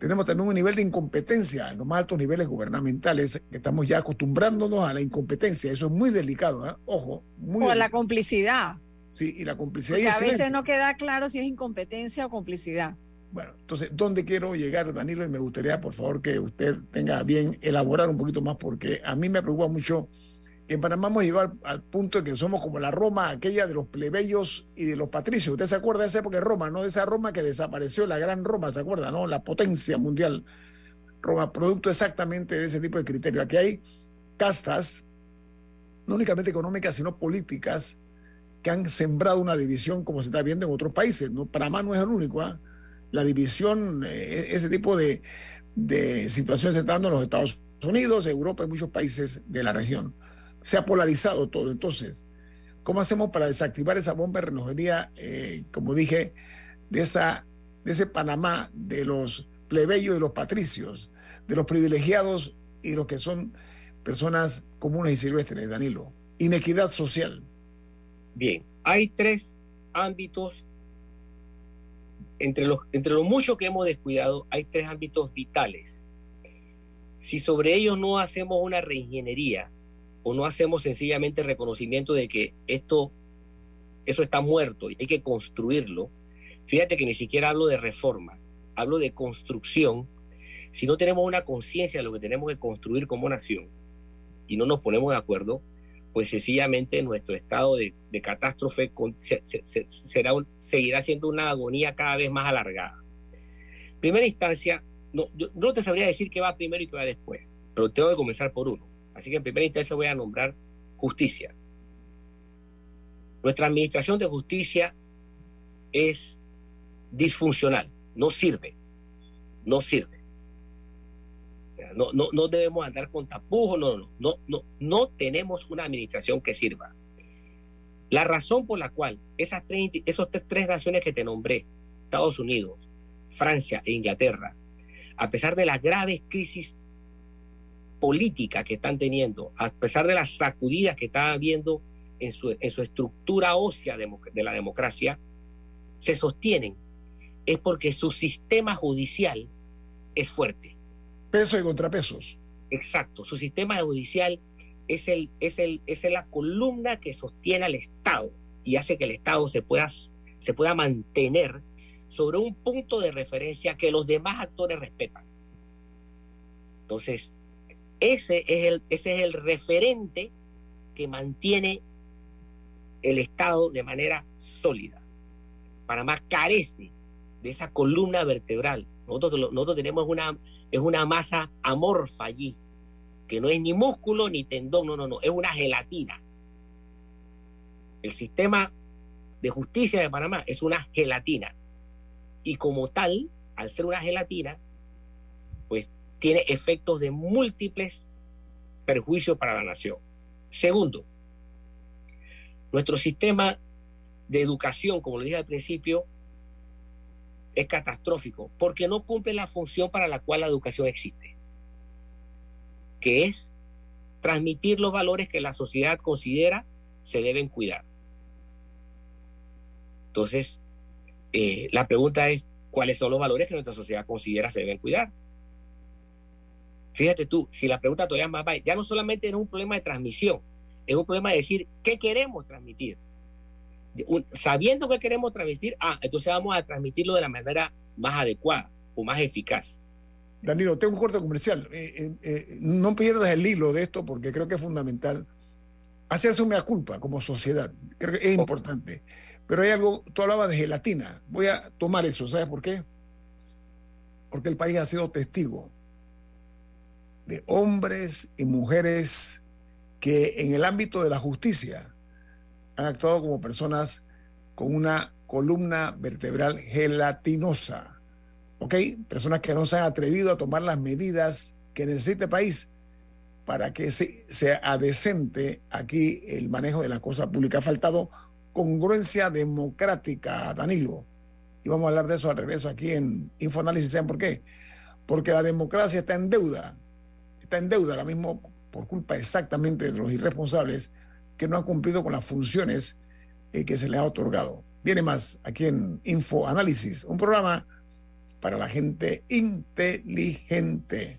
tenemos también un nivel de incompetencia en los más altos niveles gubernamentales, que estamos ya acostumbrándonos a la incompetencia. Eso es muy delicado, ¿eh? ojo. Muy o a la complicidad. Sí, y la complicidad. Porque a veces no queda claro si es incompetencia o complicidad. Bueno, entonces, ¿dónde quiero llegar, Danilo? Y me gustaría, por favor, que usted tenga bien elaborar un poquito más, porque a mí me preocupa mucho en Panamá hemos llegado al, punto de que somos como la Roma, aquella de los plebeyos y de los patricios. ¿Usted se acuerda de esa época de Roma, no? De esa Roma que desapareció, la gran Roma, ¿se acuerda, no? La potencia mundial. Roma, producto exactamente de ese tipo de criterio. Aquí hay castas, no únicamente económicas, sino políticas, que han sembrado una división como se está viendo en otros países. ¿no? Panamá no es el único. ¿ah? La división, eh, ese tipo de, de situaciones se está dando en los Estados Unidos, Europa y muchos países de la región se ha polarizado todo. Entonces, ¿cómo hacemos para desactivar esa bomba de eh, como dije, de, esa, de ese Panamá de los plebeyos y los patricios, de los privilegiados y los que son personas comunes y silvestres, Danilo? Inequidad social. Bien, hay tres ámbitos, entre los, entre lo mucho que hemos descuidado, hay tres ámbitos vitales. Si sobre ellos no hacemos una reingeniería, o no hacemos sencillamente reconocimiento de que esto, eso está muerto y hay que construirlo, fíjate que ni siquiera hablo de reforma, hablo de construcción. Si no tenemos una conciencia de lo que tenemos que construir como nación y no nos ponemos de acuerdo, pues sencillamente nuestro estado de, catástrofe será seguirá siendo una agonía cada vez más alargada. Primera instancia, no, yo no te sabría decir qué va primero y qué va después, pero tengo que comenzar por uno. Así que en primera instancia voy a nombrar justicia. Nuestra administración de justicia es disfuncional, no sirve, no sirve. No, no, no debemos andar con tapujos, no, no, no, no, tenemos una administración que sirva. La razón por la cual esas tres, esos tres naciones que te nombré, Estados Unidos, Francia e Inglaterra, a pesar de las graves crisis política que están teniendo, a pesar de las sacudidas que están habiendo en su, en su estructura ósea de, de la democracia, se sostienen, es porque su sistema judicial es fuerte. Peso y contrapesos. Exacto, su sistema judicial es, el, es, el, es la columna que sostiene al Estado y hace que el Estado se pueda, se pueda mantener sobre un punto de referencia que los demás actores respetan. Entonces, ese es el, ese es el referente que mantiene el Estado de manera sólida. Panamá carece de esa columna vertebral. Nosotros, nosotros tenemos una, es una masa amorfa allí, que no es ni músculo ni tendón, no, no, no, es una gelatina. El sistema de justicia de Panamá es una gelatina. Y como tal, al ser una gelatina, tiene efectos de múltiples perjuicios para la nación. Segundo, nuestro sistema de educación, como lo dije al principio, es catastrófico porque no cumple la función para la cual la educación existe, que es transmitir los valores que la sociedad considera se deben cuidar. Entonces, eh, la pregunta es, ¿cuáles son los valores que nuestra sociedad considera se deben cuidar? Fíjate tú, si la pregunta todavía más va, ya no solamente es un problema de transmisión, es un problema de decir qué queremos transmitir. sabiendo qué queremos transmitir, ah, entonces vamos a transmitirlo de la manera más adecuada o más eficaz. Danilo, tengo un corte comercial. Eh, eh, eh, no pierdas el hilo de esto porque creo que es fundamental hacerse una culpa como sociedad. Creo que es importante. Pero hay algo, tú hablabas de gelatina. Voy a tomar eso, ¿sabes por qué? Porque el país ha sido testigo de hombres y mujeres que en el ámbito de la justicia han actuado como personas con una columna vertebral gelatinosa. ¿Ok? Personas que no se han atrevido a tomar las medidas que necesita el país para que sea decente aquí el manejo de la cosa pública. Ha faltado congruencia democrática, Danilo. Y vamos a hablar de eso al regreso aquí en Infoanálisis. ¿Saben por qué? Porque la democracia está en deuda está en deuda ahora mismo por culpa exactamente de los irresponsables que no han cumplido con las funciones eh, que se les ha otorgado. Viene más aquí en Info Análisis, un programa para la gente inteligente.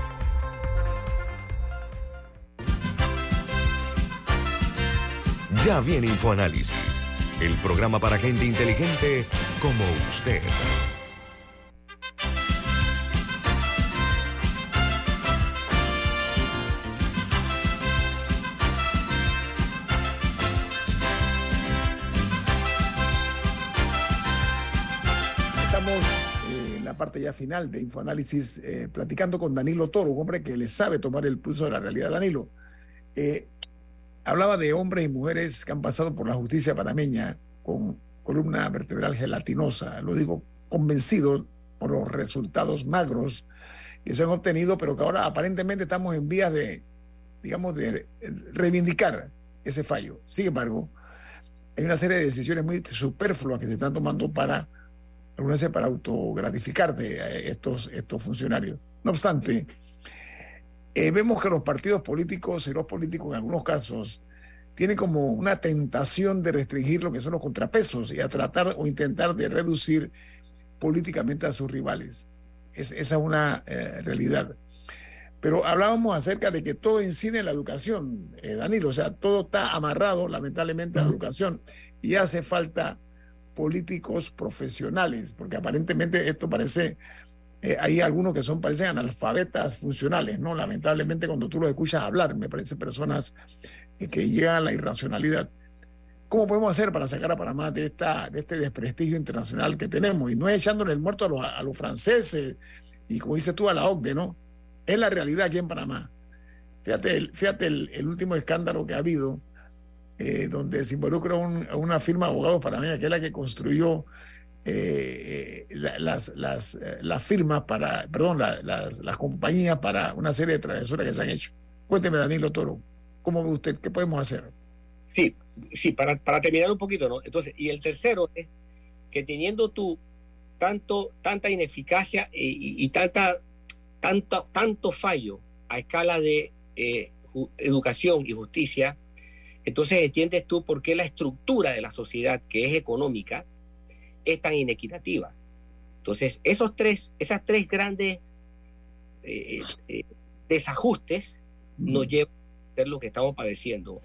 Ya viene InfoAnálisis, el programa para gente inteligente como usted. parte ya final de Infoanálisis, eh, platicando con Danilo Toro, un hombre que le sabe tomar el pulso de la realidad. Danilo, eh, hablaba de hombres y mujeres que han pasado por la justicia panameña con columna vertebral gelatinosa. Lo digo convencido por los resultados magros que se han obtenido, pero que ahora aparentemente estamos en vías de, digamos, de reivindicar ese fallo. Sin embargo, hay una serie de decisiones muy superfluas que se están tomando para algunas para a estos, estos funcionarios. No obstante, eh, vemos que los partidos políticos y los políticos en algunos casos tienen como una tentación de restringir lo que son los contrapesos y a tratar o intentar de reducir políticamente a sus rivales. Es, esa es una eh, realidad. Pero hablábamos acerca de que todo incide en la educación, eh, Danilo, o sea, todo está amarrado lamentablemente a la educación y hace falta políticos profesionales, porque aparentemente esto parece, eh, hay algunos que son, parecen analfabetas funcionales, ¿no? Lamentablemente cuando tú los escuchas hablar, me parece personas eh, que llegan a la irracionalidad. ¿Cómo podemos hacer para sacar a Panamá de, esta, de este desprestigio internacional que tenemos? Y no es echándole el muerto a los, a los franceses y como dices tú a la OCDE, ¿no? Es la realidad aquí en Panamá. Fíjate, fíjate el, el último escándalo que ha habido eh, donde se involucra una firma de abogados para mí, que es la que construyó eh, las, las, eh, las, firmas para, perdón, las, las compañías para una serie de travesuras que se han hecho. Cuénteme, Danilo Toro, ¿cómo ve usted? ¿Qué podemos hacer? Sí, sí, para, para terminar un poquito, ¿no? Entonces, y el tercero es que teniendo tú tanto, tanta ineficacia y, tanta, tanto, tanto fallo a escala de educación y justicia, entonces entiendes tú por qué la estructura de la sociedad, que es económica, es tan inequitativa. Entonces, esos tres, esas tres grandes eh, eh, desajustes nos llevan a ser lo que estamos padeciendo.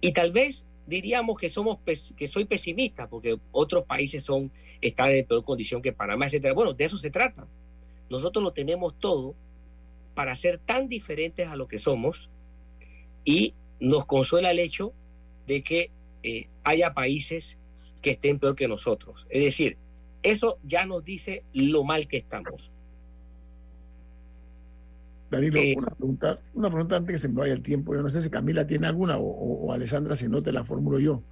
Y tal vez diríamos que somos que soy pesimista porque otros países son están en peor condición que Panamá, etcétera. Bueno, de eso se trata. Nosotros lo tenemos todo para ser tan diferentes a lo que somos y nos consuela el hecho de que eh, haya países que estén peor que nosotros. Es decir, eso ya nos dice lo mal que estamos. Danilo, eh, una, pregunta, una pregunta antes que se me vaya el tiempo. Yo no sé si Camila tiene alguna o, Alessandra, si no te la formulo yo.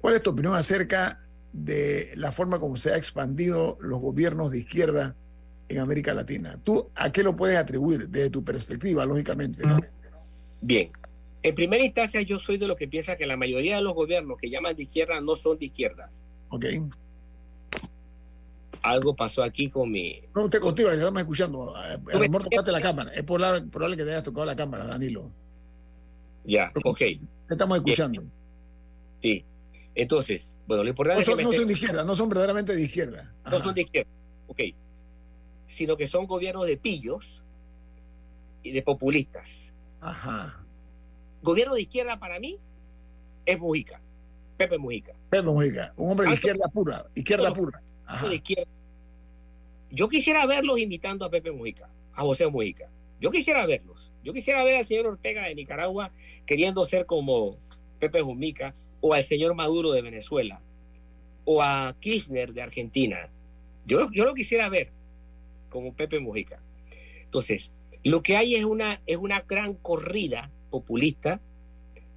¿Cuál es tu opinión acerca de la forma como se ha expandido los gobiernos de izquierda en América Latina? ¿Tú a qué lo puedes atribuir desde tu perspectiva, lógicamente? Bien, en primera instancia, yo soy de los que piensa que la mayoría de los gobiernos que llaman de izquierda no son de izquierda. Ok. Algo pasó aquí con mi. No, usted contigo, estamos escuchando. Amor tocaste la cámara. Es probable que te hayas tocado la cámara, Danilo. Ya, ok. Te estamos escuchando. Sí. Entonces, bueno, lo importante no son, es que. No son de izquierda, no son verdaderamente de izquierda. No son de izquierda, ok. Sino que son gobiernos de pillos y de populistas. Ajá. Gobierno de izquierda para mí es Mujica, Pepe Mujica. Pepe Mujica, un hombre de izquierda pura, izquierda pura. De izquierda. Yo quisiera verlos imitando a Pepe Mujica, a José Mujica. Yo quisiera verlos. Yo quisiera ver al señor Ortega de Nicaragua queriendo ser como Pepe Mujica o al señor Maduro de Venezuela o a Kirchner de Argentina. Yo, yo lo quisiera ver como Pepe Mujica. Entonces, lo que hay es una, es una gran corrida populista,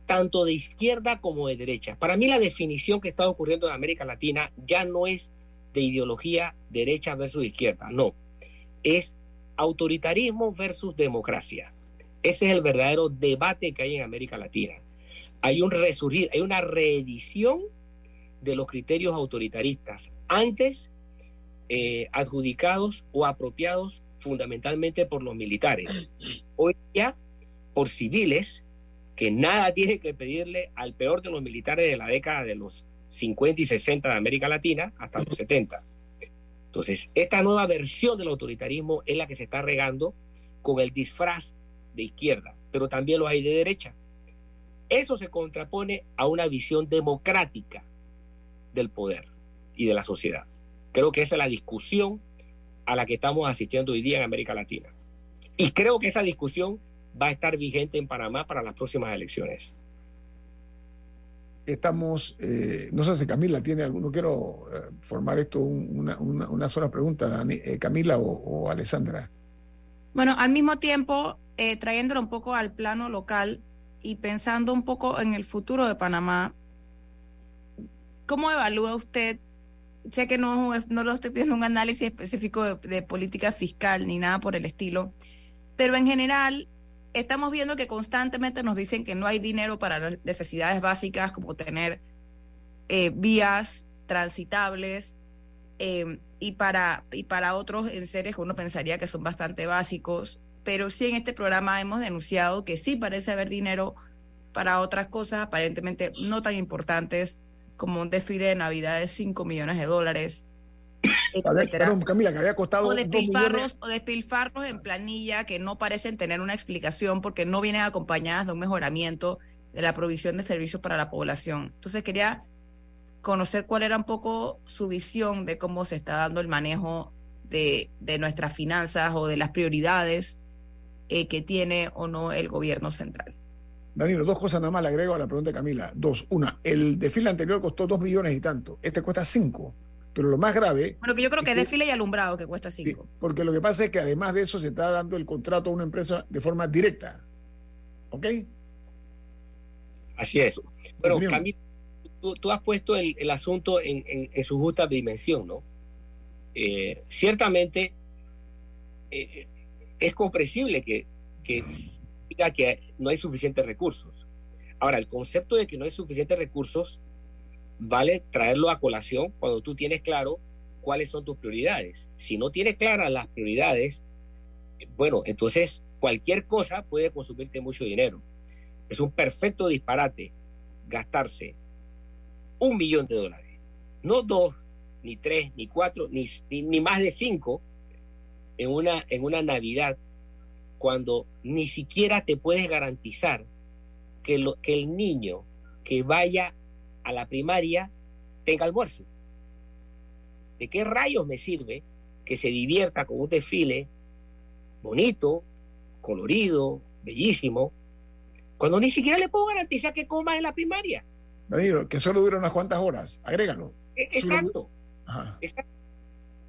tanto de izquierda como de derecha. Para mí la definición que está ocurriendo en América Latina ya no es de ideología derecha versus izquierda, no, es autoritarismo versus democracia. Ese es el verdadero debate que hay en América Latina. Hay un resurgir, hay una reedición de los criterios autoritaristas, antes eh, adjudicados o apropiados fundamentalmente por los militares. Hoy ya por civiles que nada tienen que pedirle al peor de los militares de la década de los 50 y 60 de América Latina hasta los 70. Entonces, esta nueva versión del autoritarismo es la que se está regando con el disfraz de izquierda, pero también lo hay de derecha. Eso se contrapone a una visión democrática del poder y de la sociedad. Creo que esa es la discusión a la que estamos asistiendo hoy día en América Latina. Y creo que esa discusión va a estar vigente en Panamá para las próximas elecciones. Estamos, eh, no sé si Camila tiene alguno, quiero eh, formar esto una, una, sola pregunta, eh, Camila o, Alessandra. Bueno, al mismo tiempo, trayéndolo un poco al plano local y pensando un poco en el futuro de Panamá, ¿cómo evalúa usted sé que no, no lo estoy pidiendo un análisis específico de, política fiscal ni nada por el estilo, pero en general estamos viendo que constantemente nos dicen que no hay dinero para las necesidades básicas como tener eh, vías transitables em, y, para, y para otros en seres que uno pensaría que son bastante básicos, pero sí en este programa hemos denunciado que sí parece haber dinero para otras cosas aparentemente no tan importantes como un desfile de Navidad de 5 millones de dólares. Perdón, Camila, que había costado. O despilfarros, o despilfarros en planilla que no parecen tener una explicación porque no vienen acompañadas de un mejoramiento de la provisión de servicios para la población. Entonces quería conocer cuál era un poco su visión de cómo se está dando el manejo de, de nuestras finanzas o de las prioridades eh, que tiene o no el gobierno central. Danilo, dos cosas nada más le agrego a la pregunta de Camila. Dos. Una, el desfile anterior costó dos millones y tanto. Este cuesta cinco. Pero lo más grave. Bueno, que yo creo que es desfile y alumbrado que cuesta cinco. porque lo que pasa es que además de eso se está dando el contrato a una empresa de forma directa. ¿Ok? Así es. Bueno, Camila, tú, has puesto el, asunto en, su justa dimensión, ¿no? Eh, ciertamente eh, es comprensible que, que que no hay suficientes recursos. Ahora, el concepto de que no hay suficientes recursos vale traerlo a colación cuando tú tienes claro cuáles son tus prioridades. Si no tienes claras las prioridades, bueno, entonces cualquier cosa puede consumirte mucho dinero. Es un perfecto disparate gastarse un millón de dólares, no dos, ni tres, ni cuatro, ni, ni, más de cinco en una, en una Navidad cuando ni siquiera te puedes garantizar que, lo, que el niño que vaya a la primaria tenga almuerzo. ¿De qué rayos me sirve que se divierta con un desfile bonito, colorido, bellísimo, cuando ni siquiera le puedo garantizar que coma en la primaria? que solo dura unas cuantas horas, agrégalo. E, exacto.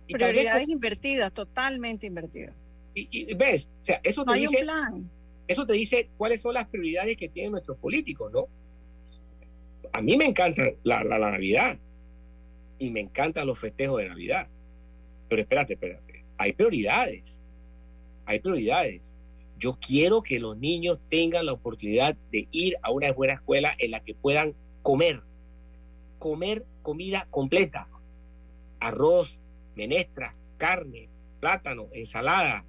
Prioridades invertidas, totalmente invertidas. Y, ves, o sea, eso te dice, eso te dice cuáles son las prioridades que tienen nuestros políticos, ¿no? A mí me encanta la, la, Navidad y me encantan los festejos de Navidad. Pero espérate, espérate, hay prioridades, hay prioridades. Yo quiero que los niños tengan la oportunidad de ir a una buena escuela en la que puedan comer, comer comida completa, arroz, menestra, carne, plátano, ensalada,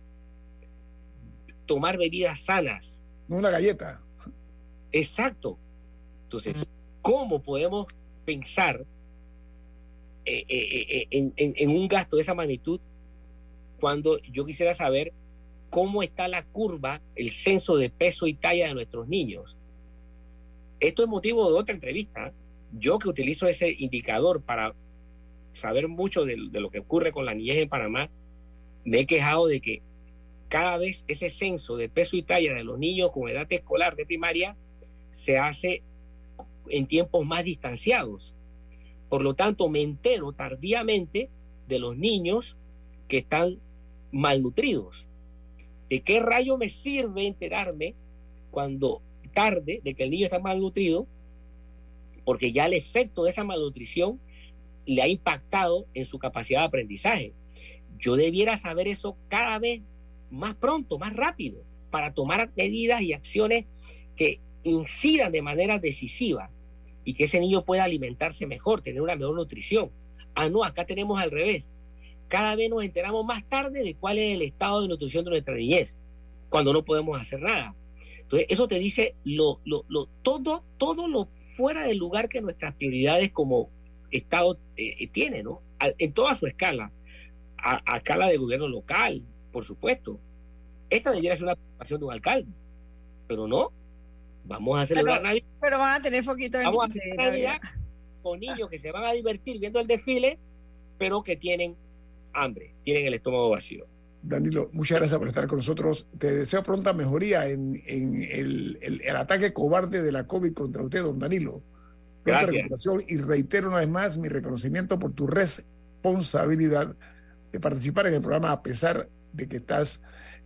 tomar bebidas sanas. No una galleta. Exacto. Entonces, ¿cómo podemos pensar eh, eh, eh, en, un gasto de esa magnitud cuando yo quisiera saber cómo está la curva, el censo de peso y talla de nuestros niños. Esto es motivo de otra entrevista. Yo que utilizo ese indicador para saber mucho de, lo que ocurre con la niñez en Panamá, me he quejado de que cada vez ese censo de peso y talla de los niños con edad escolar de primaria se hace en tiempos más distanciados. Por lo tanto, me entero tardíamente de los niños que están malnutridos. ¿De qué rayo me sirve enterarme cuando tarde de que el niño está malnutrido? Porque ya el efecto de esa malnutrición le ha impactado en su capacidad de aprendizaje. Yo debiera saber eso cada vez más pronto, más rápido, para tomar medidas y acciones que incidan de manera decisiva y que ese niño pueda alimentarse mejor, tener una mejor nutrición. Ah, no, acá tenemos al revés cada vez nos enteramos más tarde de cuál es el estado de nutrición de nuestra niñez, cuando no podemos hacer nada. Entonces, eso te dice lo, lo, lo, todo, todo lo fuera del lugar que nuestras prioridades como Estado eh, eh, tienen, ¿no? en toda su escala, a, escala de gobierno local, por supuesto. Esta debería ser una preocupación de un alcalde, pero no. Vamos a celebrar Navidad. Pero van a tener foquito de Vamos a hacer Navidad con niños que se van a divertir viendo el desfile, pero que tienen hambre, tienen el estómago vacío. Danilo, muchas gracias por estar con nosotros. Te deseo pronta mejoría en, el, el, ataque cobarde de la COVID contra usted, don Danilo. Gracias. Y reitero una vez más mi reconocimiento por tu responsabilidad de participar en el programa a pesar de que estás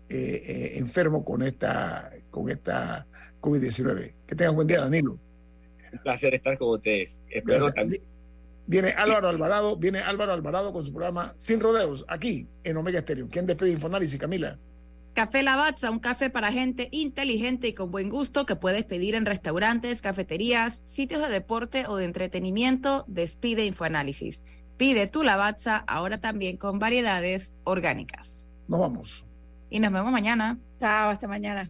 eh, eh, enfermo con esta, con esta COVID-19. Que tengas buen día, Danilo. Un placer estar con ustedes. Espero también Viene Álvaro Alvarado, viene Álvaro Alvarado con su programa Sin Rodeos, aquí en Omega Estéreo. ¿Quién despide Infoanálisis, Camila? Café Lavazza, un café para gente inteligente y con buen gusto que puedes pedir en restaurantes, cafeterías, sitios de deporte o de entretenimiento. Despide Infoanálisis. Pide tu Lavazza ahora también con variedades orgánicas. Nos vamos. Y nos vemos mañana. Chao, hasta mañana.